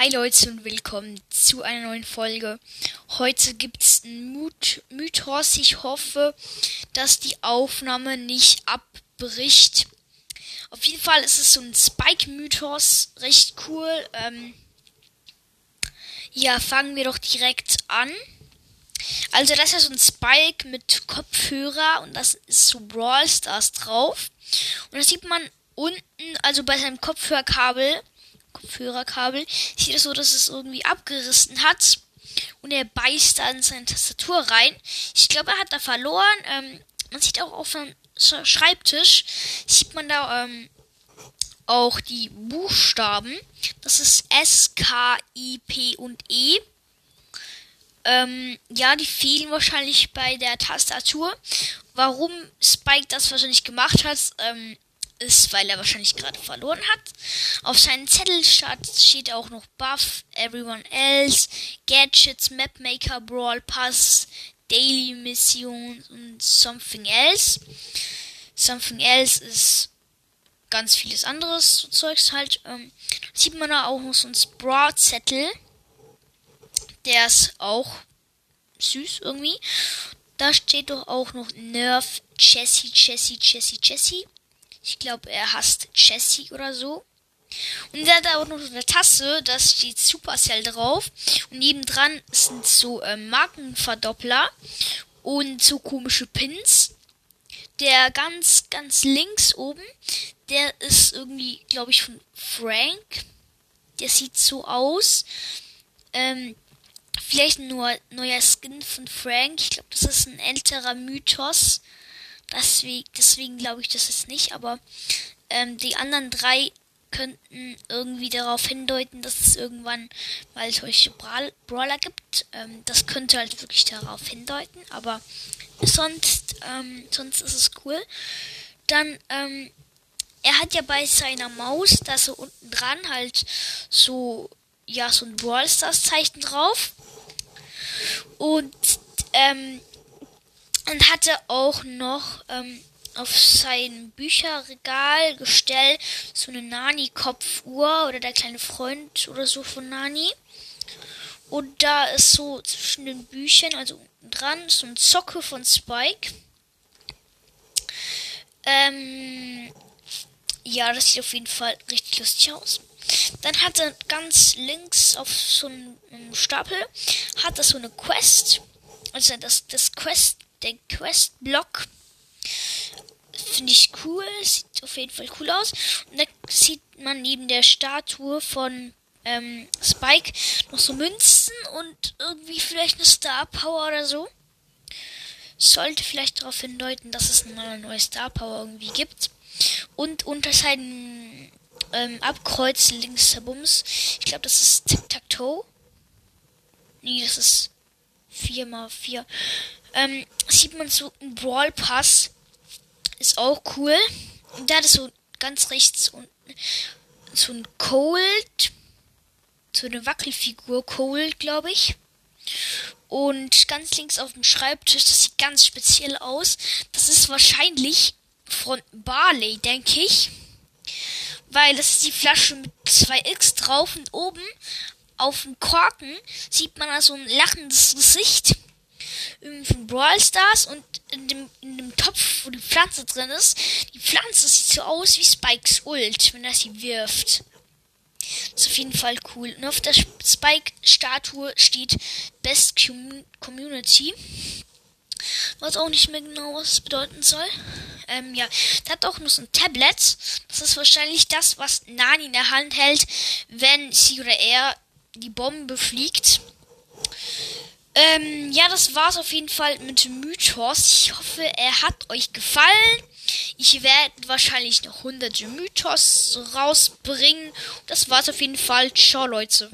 Hi Leute und willkommen zu einer neuen Folge. Heute gibt's einen Myth Mythos. Ich hoffe, dass die Aufnahme nicht abbricht. Auf jeden Fall ist es so ein Spike-Mythos. Recht cool. Ähm ja, fangen wir doch direkt an. Also das ist so ein Spike mit Kopfhörer und das ist so Brawl Stars drauf. Und das sieht man unten, also bei seinem Kopfhörerkabel, Kopfhörerkabel, sieht es so, dass es irgendwie abgerissen hat. Und er beißt da in seine Tastatur rein. Ich glaube, er hat da verloren. Ähm, man sieht auch auf dem Schreibtisch, sieht man da ähm, auch die Buchstaben. Das ist S, K, I, P und E. Ähm, ja, die fehlen wahrscheinlich bei der Tastatur. Warum Spike das wahrscheinlich gemacht hat, ähm, ist, weil er wahrscheinlich gerade verloren hat. Auf seinem Zettel steht auch noch Buff, Everyone Else, Gadgets, Mapmaker, Brawl Pass, Daily Mission und Something Else. Something Else ist ganz vieles anderes Zeugs halt. Ähm, sieht man da auch noch so ein Brawl-Zettel. Der ist auch süß irgendwie. Da steht doch auch noch Nerf, Jessie, Jessie, Jessie, Jessie. Ich glaube, er hasst Jessie oder so. Und er hat auch noch eine Tasse, da steht Supercell drauf. Und nebendran sind so äh, Markenverdoppler und so komische Pins. Der ganz, ganz links oben, der ist irgendwie, glaube ich, von Frank. Der sieht so aus. Ähm, vielleicht nur neuer Skin von Frank. Ich glaube, das ist ein älterer Mythos. Deswegen, deswegen glaube ich das jetzt nicht, aber ähm, die anderen drei könnten irgendwie darauf hindeuten, dass es irgendwann mal solche Brawler gibt. Ähm, das könnte halt wirklich darauf hindeuten, aber sonst, ähm, sonst ist es cool. Dann, ähm, er hat ja bei seiner Maus, da so unten dran halt so, ja, so ein Brawl Stars Zeichen drauf. Und, ähm, und hatte auch noch ähm, auf sein Bücherregal gestellt so eine Nani-Kopfuhr oder der kleine Freund oder so von Nani. Und da ist so zwischen den Büchern, also dran, so ein Zocke von Spike. Ähm, ja, das sieht auf jeden Fall richtig lustig aus. Dann hat er ganz links auf so einem Stapel hat er so eine Quest. Also das, das Quest der Quest-Block. Finde ich cool. Sieht auf jeden Fall cool aus. Und da sieht man neben der Statue von ähm, Spike noch so Münzen und irgendwie vielleicht eine Star Power oder so. Sollte vielleicht darauf hindeuten, dass es eine neue Star Power irgendwie gibt. Und unter seinem ähm, Abkreuz links der Bums, ich glaube, das ist Tic-Tac-Toe. Nee, das ist 4x4 ähm, sieht man so ein Brawl Pass. Ist auch cool. Da ist so ganz rechts unten so ein Cold. So eine Wackelfigur Cold, glaube ich. Und ganz links auf dem Schreibtisch, das sieht ganz speziell aus. Das ist wahrscheinlich von Barley, denke ich. Weil das ist die Flasche mit 2x drauf und oben auf dem Korken sieht man da so ein lachendes Gesicht von Brawl Stars und in dem, in dem Topf, wo die Pflanze drin ist, die Pflanze sieht so aus wie Spikes Ult, wenn er sie wirft. Ist auf jeden Fall cool. Und auf der Spike-Statue steht Best Community. Was auch nicht mehr genau was bedeuten soll. Ähm, ja, der hat auch noch so ein Tablet. Das ist wahrscheinlich das, was Nani in der Hand hält, wenn sie oder er die Bombe fliegt. Ähm, ja, das war's auf jeden Fall mit Mythos. Ich hoffe, er hat euch gefallen. Ich werde wahrscheinlich noch hunderte Mythos rausbringen. Das war's auf jeden Fall. Ciao, Leute.